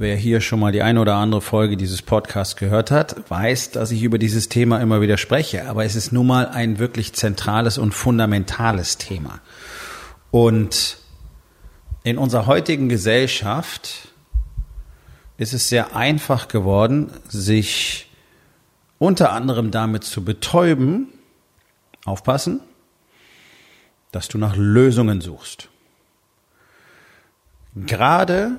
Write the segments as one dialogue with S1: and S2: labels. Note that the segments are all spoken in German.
S1: Wer hier schon mal die eine oder andere Folge dieses Podcasts gehört hat, weiß, dass ich über dieses Thema immer wieder spreche. Aber es ist nun mal ein wirklich zentrales und fundamentales Thema. Und in unserer heutigen Gesellschaft ist es sehr einfach geworden, sich unter anderem damit zu betäuben, aufpassen, dass du nach Lösungen suchst. Gerade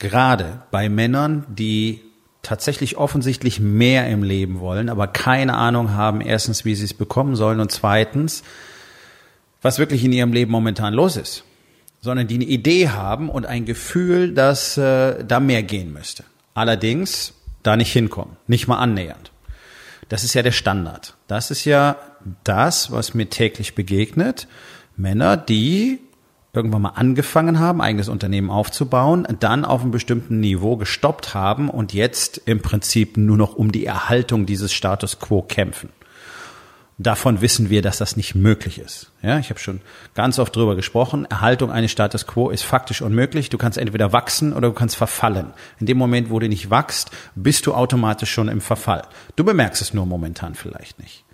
S1: gerade bei Männern, die tatsächlich offensichtlich mehr im Leben wollen, aber keine Ahnung haben, erstens, wie sie es bekommen sollen und zweitens, was wirklich in ihrem Leben momentan los ist, sondern die eine Idee haben und ein Gefühl, dass äh, da mehr gehen müsste. Allerdings da nicht hinkommen, nicht mal annähernd. Das ist ja der Standard. Das ist ja das, was mir täglich begegnet. Männer, die irgendwann mal angefangen haben, eigenes Unternehmen aufzubauen, dann auf einem bestimmten Niveau gestoppt haben und jetzt im Prinzip nur noch um die Erhaltung dieses Status quo kämpfen. Davon wissen wir, dass das nicht möglich ist. Ja, ich habe schon ganz oft drüber gesprochen. Erhaltung eines Status quo ist faktisch unmöglich. Du kannst entweder wachsen oder du kannst verfallen. In dem Moment, wo du nicht wachst, bist du automatisch schon im Verfall. Du bemerkst es nur momentan vielleicht nicht.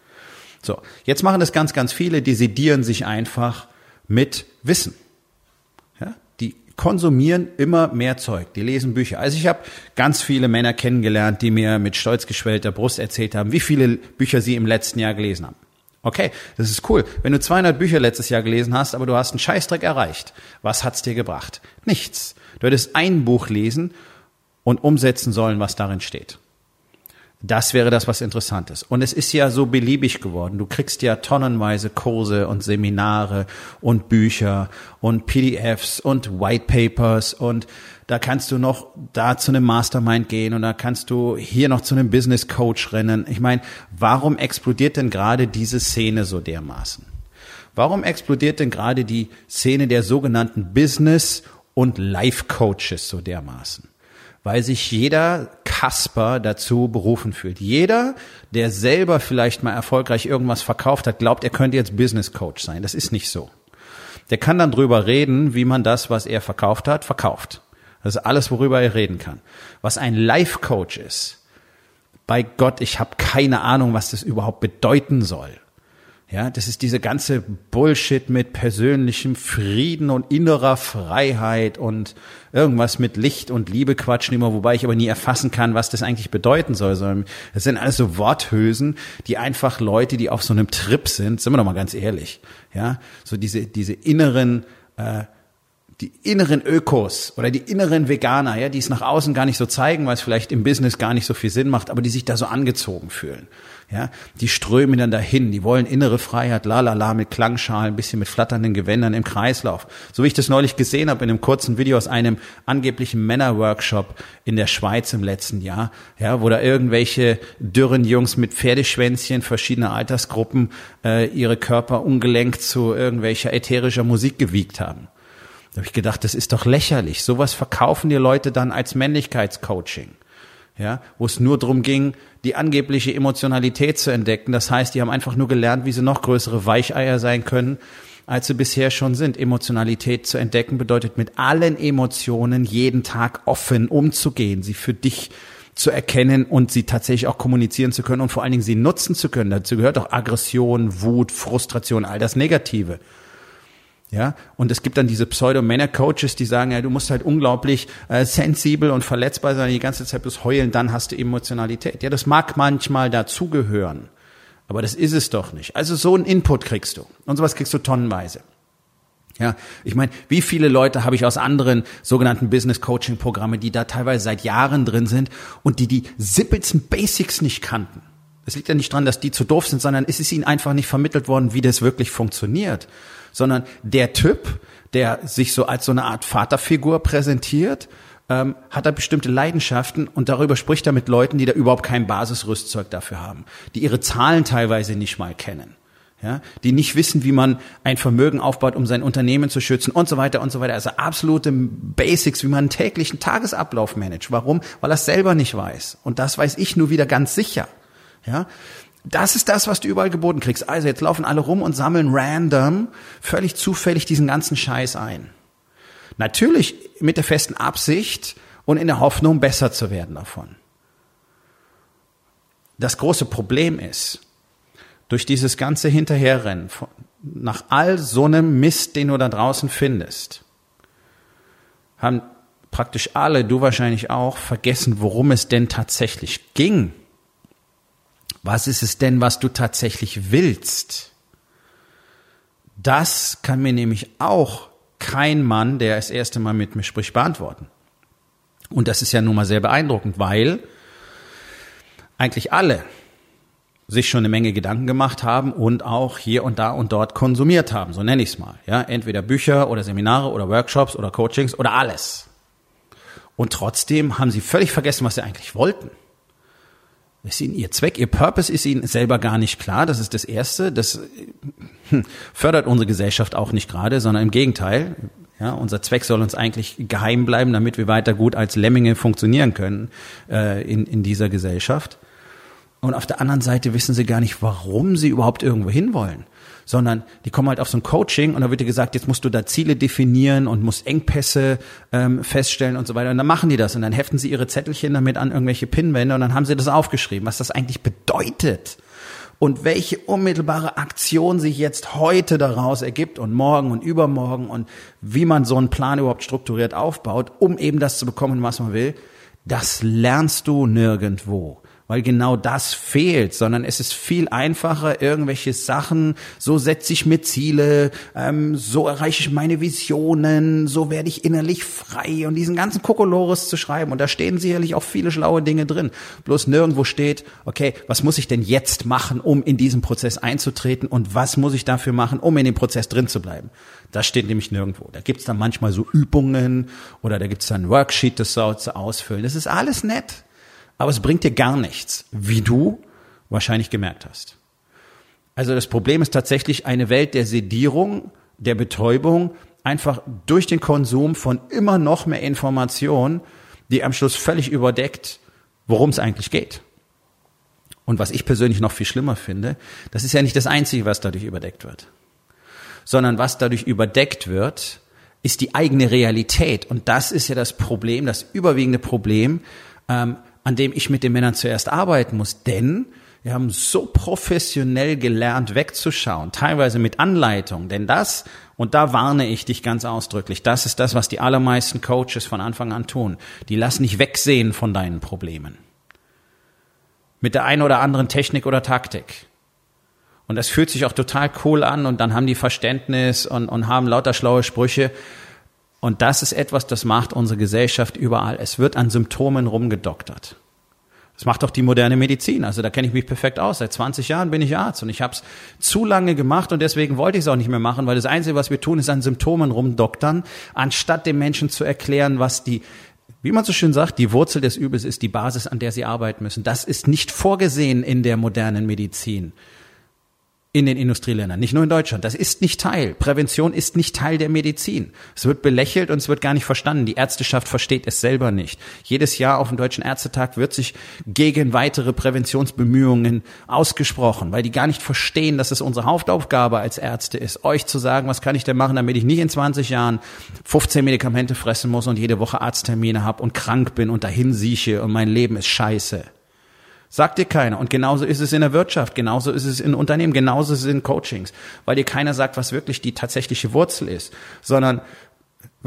S1: So, jetzt machen das ganz, ganz viele, die sedieren sich einfach mit Wissen konsumieren immer mehr Zeug. Die lesen Bücher. Also ich habe ganz viele Männer kennengelernt, die mir mit stolz geschwellter Brust erzählt haben, wie viele Bücher sie im letzten Jahr gelesen haben. Okay, das ist cool. Wenn du 200 Bücher letztes Jahr gelesen hast, aber du hast einen Scheißdreck erreicht, was hat's dir gebracht? Nichts. Du hättest ein Buch lesen und umsetzen sollen, was darin steht. Das wäre das, was interessant ist. Und es ist ja so beliebig geworden. Du kriegst ja tonnenweise Kurse und Seminare und Bücher und PDFs und White Papers und da kannst du noch da zu einem Mastermind gehen und da kannst du hier noch zu einem Business Coach rennen. Ich meine, warum explodiert denn gerade diese Szene so dermaßen? Warum explodiert denn gerade die Szene der sogenannten Business und Life Coaches so dermaßen? Weil sich jeder Kasper dazu berufen fühlt. Jeder, der selber vielleicht mal erfolgreich irgendwas verkauft hat, glaubt, er könnte jetzt Business Coach sein. Das ist nicht so. Der kann dann drüber reden, wie man das, was er verkauft hat, verkauft. Das ist alles, worüber er reden kann. Was ein Life Coach ist, bei Gott, ich habe keine Ahnung, was das überhaupt bedeuten soll. Ja, das ist diese ganze Bullshit mit persönlichem Frieden und innerer Freiheit und irgendwas mit Licht und Liebe quatschen immer, wobei ich aber nie erfassen kann, was das eigentlich bedeuten soll. Das sind alles so Worthülsen, die einfach Leute, die auf so einem Trip sind, sind wir doch mal ganz ehrlich, ja, so diese diese inneren äh, die inneren Ökos oder die inneren Veganer, ja, die es nach außen gar nicht so zeigen, weil es vielleicht im Business gar nicht so viel Sinn macht, aber die sich da so angezogen fühlen. Ja, die strömen dann dahin, die wollen innere Freiheit, la la la mit Klangschalen, ein bisschen mit flatternden Gewändern im Kreislauf. So wie ich das neulich gesehen habe in einem kurzen Video aus einem angeblichen Männerworkshop in der Schweiz im letzten Jahr, ja, wo da irgendwelche dürren Jungs mit Pferdeschwänzchen verschiedener Altersgruppen äh, ihre Körper ungelenkt zu irgendwelcher ätherischer Musik gewiegt haben. Da habe ich gedacht, das ist doch lächerlich. Sowas verkaufen die Leute dann als Männlichkeitscoaching. Ja, wo es nur darum ging, die angebliche Emotionalität zu entdecken. Das heißt, die haben einfach nur gelernt, wie sie noch größere Weicheier sein können, als sie bisher schon sind. Emotionalität zu entdecken bedeutet mit allen Emotionen jeden Tag offen umzugehen, sie für dich zu erkennen und sie tatsächlich auch kommunizieren zu können und vor allen Dingen sie nutzen zu können. Dazu gehört auch Aggression, Wut, Frustration, all das Negative. Ja, und es gibt dann diese Pseudo-Männer-Coaches, die sagen, ja, du musst halt unglaublich äh, sensibel und verletzbar sein, die ganze Zeit bloß heulen, dann hast du Emotionalität. Ja, das mag manchmal dazugehören, aber das ist es doch nicht. Also so einen Input kriegst du und sowas kriegst du tonnenweise. Ja, ich meine, wie viele Leute habe ich aus anderen sogenannten Business Coaching Programme, die da teilweise seit Jahren drin sind und die die simpelsten Basics nicht kannten. Es liegt ja nicht dran, dass die zu doof sind, sondern es ist ihnen einfach nicht vermittelt worden, wie das wirklich funktioniert sondern der Typ, der sich so als so eine Art Vaterfigur präsentiert, ähm, hat er bestimmte Leidenschaften und darüber spricht er mit Leuten, die da überhaupt kein Basisrüstzeug dafür haben, die ihre Zahlen teilweise nicht mal kennen. Ja, die nicht wissen, wie man ein Vermögen aufbaut, um sein Unternehmen zu schützen und so weiter und so weiter. Also absolute Basics, wie man einen täglichen Tagesablauf managt. Warum? Weil er es selber nicht weiß. Und das weiß ich nur wieder ganz sicher. Ja, das ist das, was du überall geboten kriegst. Also jetzt laufen alle rum und sammeln random, völlig zufällig diesen ganzen Scheiß ein. Natürlich mit der festen Absicht und in der Hoffnung, besser zu werden davon. Das große Problem ist, durch dieses ganze Hinterherrennen nach all so einem Mist, den du da draußen findest, haben praktisch alle, du wahrscheinlich auch, vergessen, worum es denn tatsächlich ging. Was ist es denn, was du tatsächlich willst? Das kann mir nämlich auch kein Mann, der das erste Mal mit mir spricht, beantworten. Und das ist ja nun mal sehr beeindruckend, weil eigentlich alle sich schon eine Menge Gedanken gemacht haben und auch hier und da und dort konsumiert haben, so nenne ich es mal. Ja, entweder Bücher oder Seminare oder Workshops oder Coachings oder alles. Und trotzdem haben sie völlig vergessen, was sie eigentlich wollten. Ist ihnen ihr Zweck, ihr Purpose ist ihnen selber gar nicht klar. Das ist das Erste. Das hm, fördert unsere Gesellschaft auch nicht gerade, sondern im Gegenteil. Ja, unser Zweck soll uns eigentlich geheim bleiben, damit wir weiter gut als Lemminge funktionieren können äh, in, in dieser Gesellschaft. Und auf der anderen Seite wissen sie gar nicht, warum sie überhaupt irgendwo hinwollen sondern die kommen halt auf so ein Coaching und da wird dir gesagt, jetzt musst du da Ziele definieren und musst Engpässe ähm, feststellen und so weiter. Und dann machen die das und dann heften sie ihre Zettelchen damit an irgendwelche Pinnwände und dann haben sie das aufgeschrieben, was das eigentlich bedeutet und welche unmittelbare Aktion sich jetzt heute daraus ergibt und morgen und übermorgen und wie man so einen Plan überhaupt strukturiert aufbaut, um eben das zu bekommen, was man will, das lernst du nirgendwo weil genau das fehlt, sondern es ist viel einfacher, irgendwelche Sachen, so setze ich mir Ziele, ähm, so erreiche ich meine Visionen, so werde ich innerlich frei und diesen ganzen Kokolores zu schreiben. Und da stehen sicherlich auch viele schlaue Dinge drin. Bloß nirgendwo steht, okay, was muss ich denn jetzt machen, um in diesen Prozess einzutreten und was muss ich dafür machen, um in dem Prozess drin zu bleiben. Das steht nämlich nirgendwo. Da gibt's dann manchmal so Übungen oder da gibt's dann ein Worksheet, das soll zu ausfüllen. Das ist alles nett aber es bringt dir gar nichts, wie du wahrscheinlich gemerkt hast. Also das Problem ist tatsächlich eine Welt der Sedierung, der Betäubung, einfach durch den Konsum von immer noch mehr Informationen, die am Schluss völlig überdeckt, worum es eigentlich geht. Und was ich persönlich noch viel schlimmer finde, das ist ja nicht das Einzige, was dadurch überdeckt wird, sondern was dadurch überdeckt wird, ist die eigene Realität. Und das ist ja das Problem, das überwiegende Problem, ähm, an dem ich mit den Männern zuerst arbeiten muss. Denn wir haben so professionell gelernt, wegzuschauen, teilweise mit Anleitung. Denn das, und da warne ich dich ganz ausdrücklich, das ist das, was die allermeisten Coaches von Anfang an tun. Die lassen nicht wegsehen von deinen Problemen. Mit der einen oder anderen Technik oder Taktik. Und das fühlt sich auch total cool an und dann haben die Verständnis und, und haben lauter schlaue Sprüche. Und das ist etwas, das macht unsere Gesellschaft überall. Es wird an Symptomen rumgedoktert. Das macht auch die moderne Medizin. Also da kenne ich mich perfekt aus. Seit 20 Jahren bin ich Arzt und ich habe es zu lange gemacht und deswegen wollte ich es auch nicht mehr machen, weil das Einzige, was wir tun, ist an Symptomen rumdoktern, anstatt dem Menschen zu erklären, was die wie man so schön sagt, die Wurzel des Übels ist die Basis, an der sie arbeiten müssen. Das ist nicht vorgesehen in der modernen Medizin in den Industrieländern, nicht nur in Deutschland. Das ist nicht Teil. Prävention ist nicht Teil der Medizin. Es wird belächelt und es wird gar nicht verstanden. Die Ärzteschaft versteht es selber nicht. Jedes Jahr auf dem Deutschen Ärztetag wird sich gegen weitere Präventionsbemühungen ausgesprochen, weil die gar nicht verstehen, dass es unsere Hauptaufgabe als Ärzte ist, euch zu sagen, was kann ich denn machen, damit ich nicht in 20 Jahren 15 Medikamente fressen muss und jede Woche Arzttermine habe und krank bin und dahin sieche und mein Leben ist scheiße. Sagt dir keiner. Und genauso ist es in der Wirtschaft, genauso ist es in Unternehmen, genauso ist es in Coachings, weil dir keiner sagt, was wirklich die tatsächliche Wurzel ist, sondern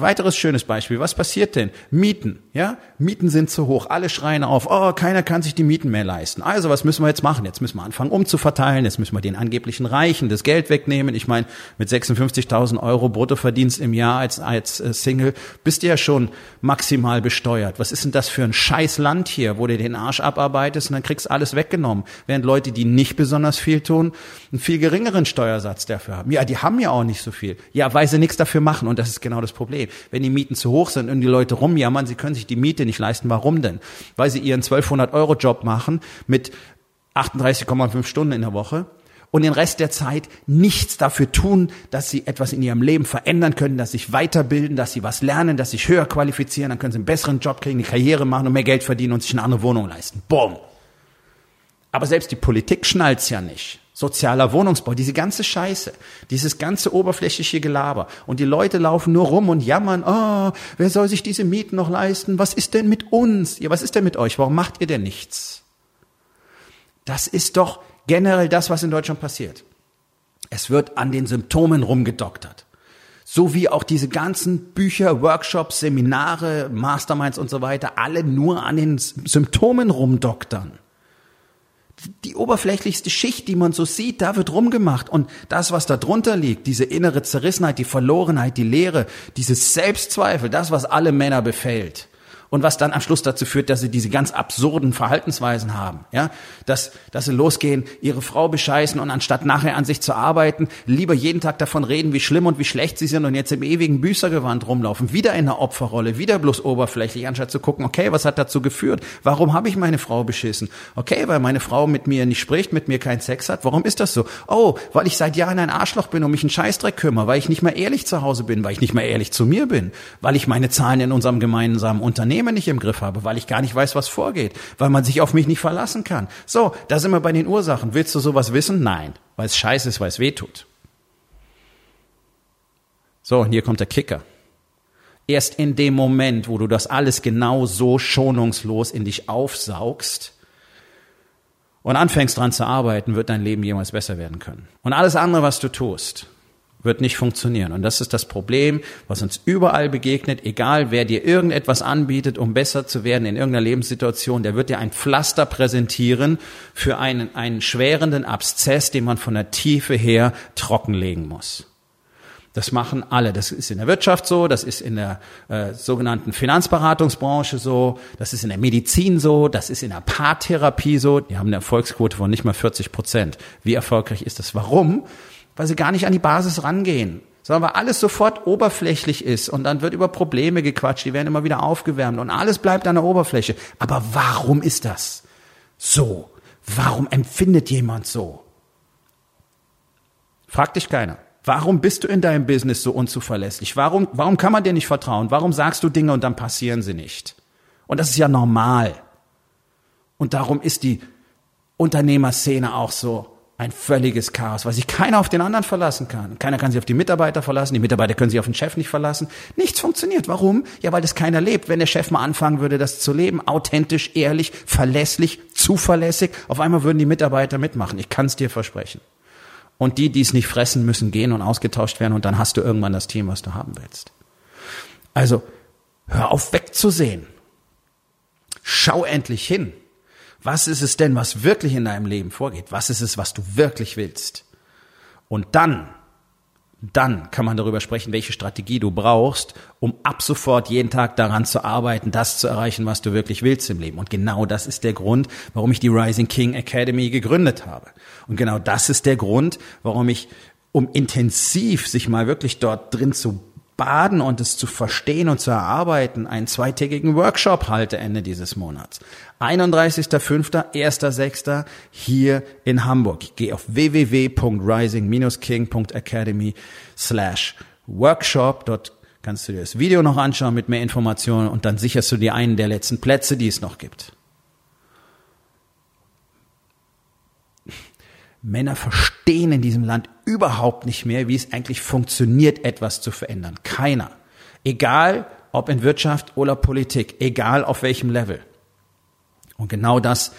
S1: Weiteres schönes Beispiel. Was passiert denn? Mieten, ja? Mieten sind zu hoch. Alle schreien auf, oh, keiner kann sich die Mieten mehr leisten. Also, was müssen wir jetzt machen? Jetzt müssen wir anfangen umzuverteilen. Jetzt müssen wir den angeblichen Reichen das Geld wegnehmen. Ich meine, mit 56.000 Euro Bruttoverdienst im Jahr als, als äh, Single bist du ja schon maximal besteuert. Was ist denn das für ein scheiß Land hier, wo du den Arsch abarbeitest und dann kriegst alles weggenommen? Während Leute, die nicht besonders viel tun, einen viel geringeren Steuersatz dafür haben. Ja, die haben ja auch nicht so viel. Ja, weil sie nichts dafür machen. Und das ist genau das Problem. Wenn die Mieten zu hoch sind und die Leute rumjammern, sie können sich die Miete nicht leisten. Warum denn? Weil sie ihren 1200 Euro Job machen mit 38,5 Stunden in der Woche und den Rest der Zeit nichts dafür tun, dass sie etwas in ihrem Leben verändern können, dass sie sich weiterbilden, dass sie was lernen, dass sie sich höher qualifizieren, dann können sie einen besseren Job kriegen, eine Karriere machen und mehr Geld verdienen und sich eine andere Wohnung leisten. Boom. Aber selbst die Politik schnallt's ja nicht sozialer Wohnungsbau, diese ganze Scheiße, dieses ganze oberflächliche Gelaber. Und die Leute laufen nur rum und jammern, oh, wer soll sich diese Mieten noch leisten? Was ist denn mit uns? Ja, was ist denn mit euch? Warum macht ihr denn nichts? Das ist doch generell das, was in Deutschland passiert. Es wird an den Symptomen rumgedoktert. So wie auch diese ganzen Bücher, Workshops, Seminare, Masterminds und so weiter, alle nur an den Symptomen rumdoktern die oberflächlichste Schicht, die man so sieht, da wird rumgemacht. Und das, was da drunter liegt, diese innere Zerrissenheit, die Verlorenheit, die Leere, dieses Selbstzweifel, das, was alle Männer befällt, und was dann am Schluss dazu führt, dass sie diese ganz absurden Verhaltensweisen haben, ja, dass, dass sie losgehen, ihre Frau bescheißen und anstatt nachher an sich zu arbeiten, lieber jeden Tag davon reden, wie schlimm und wie schlecht sie sind und jetzt im ewigen Büßergewand rumlaufen, wieder in der Opferrolle, wieder bloß oberflächlich, anstatt zu gucken, okay, was hat dazu geführt? Warum habe ich meine Frau beschissen? Okay, weil meine Frau mit mir nicht spricht, mit mir keinen Sex hat. Warum ist das so? Oh, weil ich seit Jahren ein Arschloch bin und mich einen Scheißdreck kümmere, weil ich nicht mehr ehrlich zu Hause bin, weil ich nicht mehr ehrlich zu mir bin, weil ich meine Zahlen in unserem gemeinsamen Unternehmen Unternehmen nicht im Griff habe, weil ich gar nicht weiß, was vorgeht, weil man sich auf mich nicht verlassen kann. So, da sind wir bei den Ursachen. Willst du sowas wissen? Nein, weil es scheiße ist, weil es weh tut. So, und hier kommt der Kicker. Erst in dem Moment, wo du das alles genau so schonungslos in dich aufsaugst und anfängst dran zu arbeiten, wird dein Leben jemals besser werden können. Und alles andere, was du tust, wird nicht funktionieren. Und das ist das Problem, was uns überall begegnet, egal wer dir irgendetwas anbietet, um besser zu werden in irgendeiner Lebenssituation, der wird dir ein Pflaster präsentieren für einen, einen schwerenden Abszess, den man von der Tiefe her trockenlegen muss. Das machen alle. Das ist in der Wirtschaft so, das ist in der äh, sogenannten Finanzberatungsbranche so, das ist in der Medizin so, das ist in der Paartherapie so. Die haben eine Erfolgsquote von nicht mal 40 Prozent. Wie erfolgreich ist das? Warum? Weil sie gar nicht an die Basis rangehen, sondern weil alles sofort oberflächlich ist und dann wird über Probleme gequatscht, die werden immer wieder aufgewärmt und alles bleibt an der Oberfläche. Aber warum ist das so? Warum empfindet jemand so? Fragt dich keiner. Warum bist du in deinem Business so unzuverlässig? Warum, warum kann man dir nicht vertrauen? Warum sagst du Dinge und dann passieren sie nicht? Und das ist ja normal. Und darum ist die Unternehmerszene auch so ein völliges Chaos, weil sich keiner auf den anderen verlassen kann. Keiner kann sich auf die Mitarbeiter verlassen, die Mitarbeiter können sich auf den Chef nicht verlassen. Nichts funktioniert. Warum? Ja, weil das keiner lebt. Wenn der Chef mal anfangen würde, das zu leben, authentisch, ehrlich, verlässlich, zuverlässig, auf einmal würden die Mitarbeiter mitmachen. Ich kann es dir versprechen. Und die, die es nicht fressen, müssen gehen und ausgetauscht werden und dann hast du irgendwann das Team, was du haben willst. Also, hör auf wegzusehen. Schau endlich hin. Was ist es denn, was wirklich in deinem Leben vorgeht? Was ist es, was du wirklich willst? Und dann, dann kann man darüber sprechen, welche Strategie du brauchst, um ab sofort jeden Tag daran zu arbeiten, das zu erreichen, was du wirklich willst im Leben. Und genau das ist der Grund, warum ich die Rising King Academy gegründet habe. Und genau das ist der Grund, warum ich, um intensiv sich mal wirklich dort drin zu baden und es zu verstehen und zu erarbeiten, einen zweitägigen Workshop halte Ende dieses Monats. 31.05., 1.06. hier in Hamburg. Geh auf www.rising-king.academy slash workshop. Dort kannst du dir das Video noch anschauen mit mehr Informationen und dann sicherst du dir einen der letzten Plätze, die es noch gibt. Männer verstehen in diesem Land überhaupt nicht mehr, wie es eigentlich funktioniert, etwas zu verändern. Keiner. Egal, ob in Wirtschaft oder Politik, egal auf welchem Level. Und genau das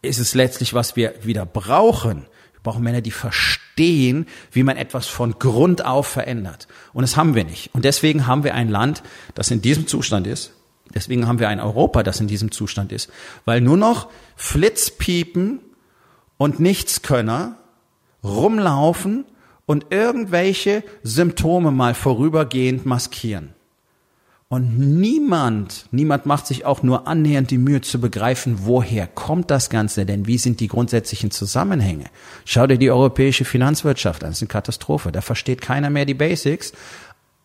S1: ist es letztlich, was wir wieder brauchen. Wir brauchen Männer, die verstehen, wie man etwas von Grund auf verändert. Und das haben wir nicht. Und deswegen haben wir ein Land, das in diesem Zustand ist. Deswegen haben wir ein Europa, das in diesem Zustand ist. Weil nur noch Flitzpiepen und Nichtskönner rumlaufen und irgendwelche Symptome mal vorübergehend maskieren. Und niemand, niemand macht sich auch nur annähernd die Mühe zu begreifen, woher kommt das Ganze denn? Wie sind die grundsätzlichen Zusammenhänge? Schau dir die europäische Finanzwirtschaft an, das ist eine Katastrophe. Da versteht keiner mehr die Basics.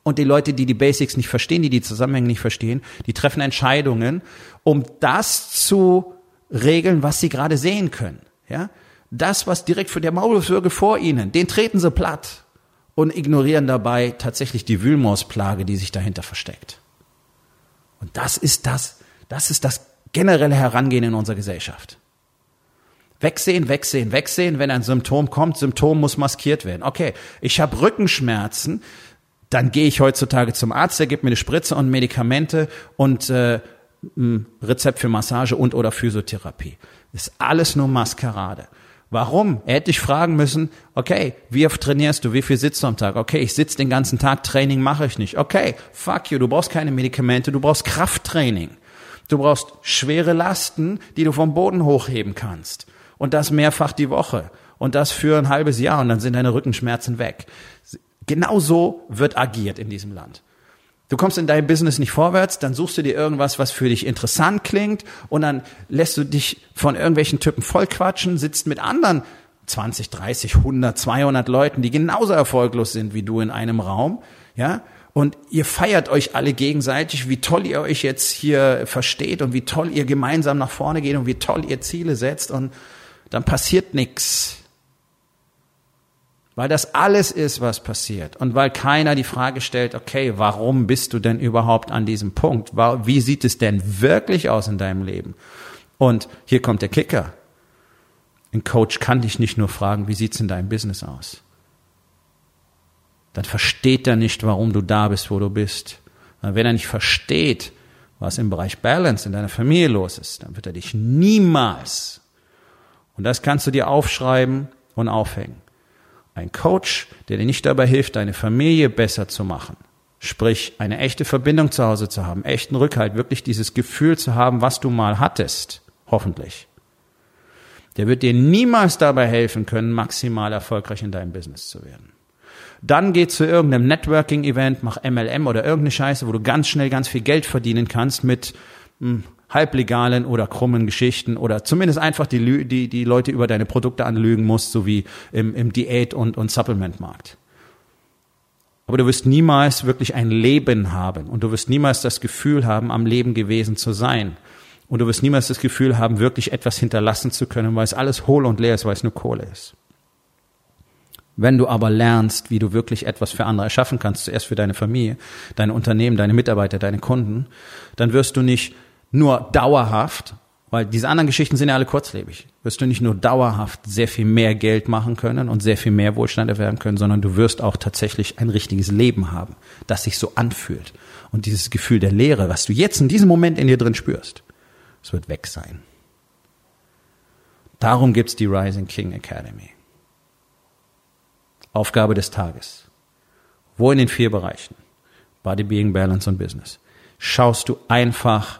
S1: Und die Leute, die die Basics nicht verstehen, die die Zusammenhänge nicht verstehen, die treffen Entscheidungen, um das zu regeln, was sie gerade sehen können. Ja? Das, was direkt für der Maulwurfswürge vor ihnen, den treten sie platt und ignorieren dabei tatsächlich die Wühlmausplage, die sich dahinter versteckt. Und das ist das, das ist das generelle Herangehen in unserer Gesellschaft. Wegsehen, wegsehen, wegsehen, wenn ein Symptom kommt, Symptom muss maskiert werden. Okay, ich habe Rückenschmerzen, dann gehe ich heutzutage zum Arzt, der gibt mir eine Spritze und Medikamente und äh, ein Rezept für Massage und oder Physiotherapie. Ist alles nur Maskerade. Warum? Er hätte dich fragen müssen, okay, wie oft trainierst du, wie viel sitzt du am Tag? Okay, ich sitze den ganzen Tag, Training mache ich nicht. Okay, fuck you, du brauchst keine Medikamente, du brauchst Krafttraining. Du brauchst schwere Lasten, die du vom Boden hochheben kannst. Und das mehrfach die Woche. Und das für ein halbes Jahr und dann sind deine Rückenschmerzen weg. Genau so wird agiert in diesem Land. Du kommst in deinem Business nicht vorwärts, dann suchst du dir irgendwas, was für dich interessant klingt und dann lässt du dich von irgendwelchen Typen vollquatschen, sitzt mit anderen 20, 30, 100, 200 Leuten, die genauso erfolglos sind wie du in einem Raum, ja? Und ihr feiert euch alle gegenseitig, wie toll ihr euch jetzt hier versteht und wie toll ihr gemeinsam nach vorne geht und wie toll ihr Ziele setzt und dann passiert nichts weil das alles ist, was passiert und weil keiner die Frage stellt, okay, warum bist du denn überhaupt an diesem Punkt? Wie sieht es denn wirklich aus in deinem Leben? Und hier kommt der Kicker. Ein Coach kann dich nicht nur fragen, wie sieht's in deinem Business aus? Dann versteht er nicht, warum du da bist, wo du bist. Wenn er nicht versteht, was im Bereich Balance in deiner Familie los ist, dann wird er dich niemals, und das kannst du dir aufschreiben und aufhängen, ein Coach, der dir nicht dabei hilft, deine Familie besser zu machen. Sprich, eine echte Verbindung zu Hause zu haben, echten Rückhalt, wirklich dieses Gefühl zu haben, was du mal hattest, hoffentlich. Der wird dir niemals dabei helfen können, maximal erfolgreich in deinem Business zu werden. Dann geh zu irgendeinem Networking-Event, mach MLM oder irgendeine Scheiße, wo du ganz schnell ganz viel Geld verdienen kannst mit hm, halblegalen oder krummen Geschichten oder zumindest einfach die, die, die Leute über deine Produkte anlügen musst, so wie im, im Diät- und, und Supplementmarkt. Aber du wirst niemals wirklich ein Leben haben und du wirst niemals das Gefühl haben, am Leben gewesen zu sein. Und du wirst niemals das Gefühl haben, wirklich etwas hinterlassen zu können, weil es alles hohl und leer ist, weil es nur Kohle ist. Wenn du aber lernst, wie du wirklich etwas für andere erschaffen kannst, zuerst für deine Familie, deine Unternehmen, deine Mitarbeiter, deine Kunden, dann wirst du nicht nur dauerhaft, weil diese anderen Geschichten sind ja alle kurzlebig, wirst du nicht nur dauerhaft sehr viel mehr Geld machen können und sehr viel mehr Wohlstand erwerben können, sondern du wirst auch tatsächlich ein richtiges Leben haben, das sich so anfühlt. Und dieses Gefühl der Leere, was du jetzt in diesem Moment in dir drin spürst, es wird weg sein. Darum gibt's die Rising King Academy. Aufgabe des Tages. Wo in den vier Bereichen? Body, Being, Balance und Business. Schaust du einfach